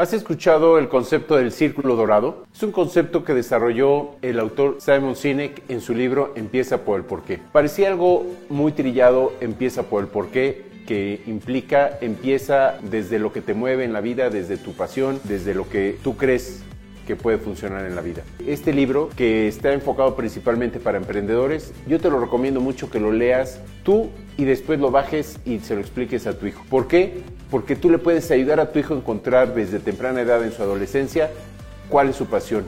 ¿Has escuchado el concepto del círculo dorado? Es un concepto que desarrolló el autor Simon Sinek en su libro Empieza por el porqué. Parecía algo muy trillado, empieza por el porqué, que implica empieza desde lo que te mueve en la vida, desde tu pasión, desde lo que tú crees que puede funcionar en la vida. Este libro, que está enfocado principalmente para emprendedores, yo te lo recomiendo mucho que lo leas tú y después lo bajes y se lo expliques a tu hijo. ¿Por qué? Porque tú le puedes ayudar a tu hijo a encontrar desde temprana edad en su adolescencia cuál es su pasión,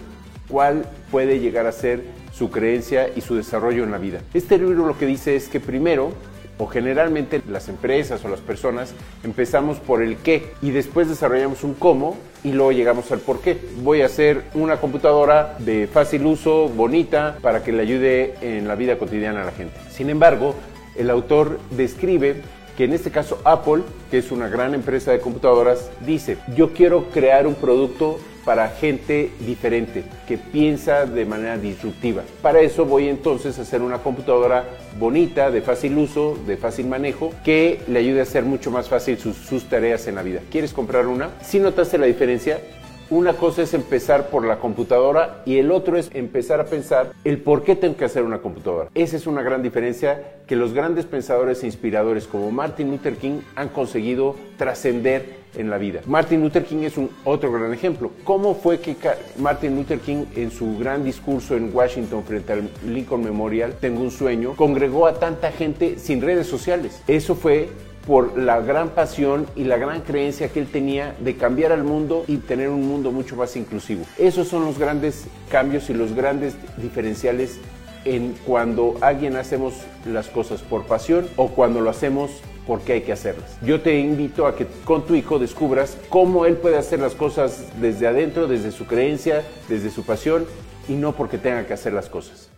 cuál puede llegar a ser su creencia y su desarrollo en la vida. Este libro lo que dice es que primero o generalmente las empresas o las personas empezamos por el qué y después desarrollamos un cómo y luego llegamos al por qué. Voy a hacer una computadora de fácil uso, bonita, para que le ayude en la vida cotidiana a la gente. Sin embargo, el autor describe que en este caso Apple, que es una gran empresa de computadoras, dice, yo quiero crear un producto para gente diferente, que piensa de manera disruptiva. Para eso voy entonces a hacer una computadora bonita, de fácil uso, de fácil manejo, que le ayude a hacer mucho más fácil sus, sus tareas en la vida. ¿Quieres comprar una? Si notaste la diferencia, una cosa es empezar por la computadora y el otro es empezar a pensar el por qué tengo que hacer una computadora. Esa es una gran diferencia que los grandes pensadores e inspiradores como Martin Luther King han conseguido trascender en la vida. Martin Luther King es otro gran ejemplo. ¿Cómo fue que Martin Luther King en su gran discurso en Washington frente al Lincoln Memorial, Tengo un sueño, congregó a tanta gente sin redes sociales? Eso fue por la gran pasión y la gran creencia que él tenía de cambiar al mundo y tener un mundo mucho más inclusivo. Esos son los grandes cambios y los grandes diferenciales en cuando alguien hacemos las cosas por pasión o cuando lo hacemos porque hay que hacerlas. Yo te invito a que con tu hijo descubras cómo él puede hacer las cosas desde adentro, desde su creencia, desde su pasión y no porque tenga que hacer las cosas.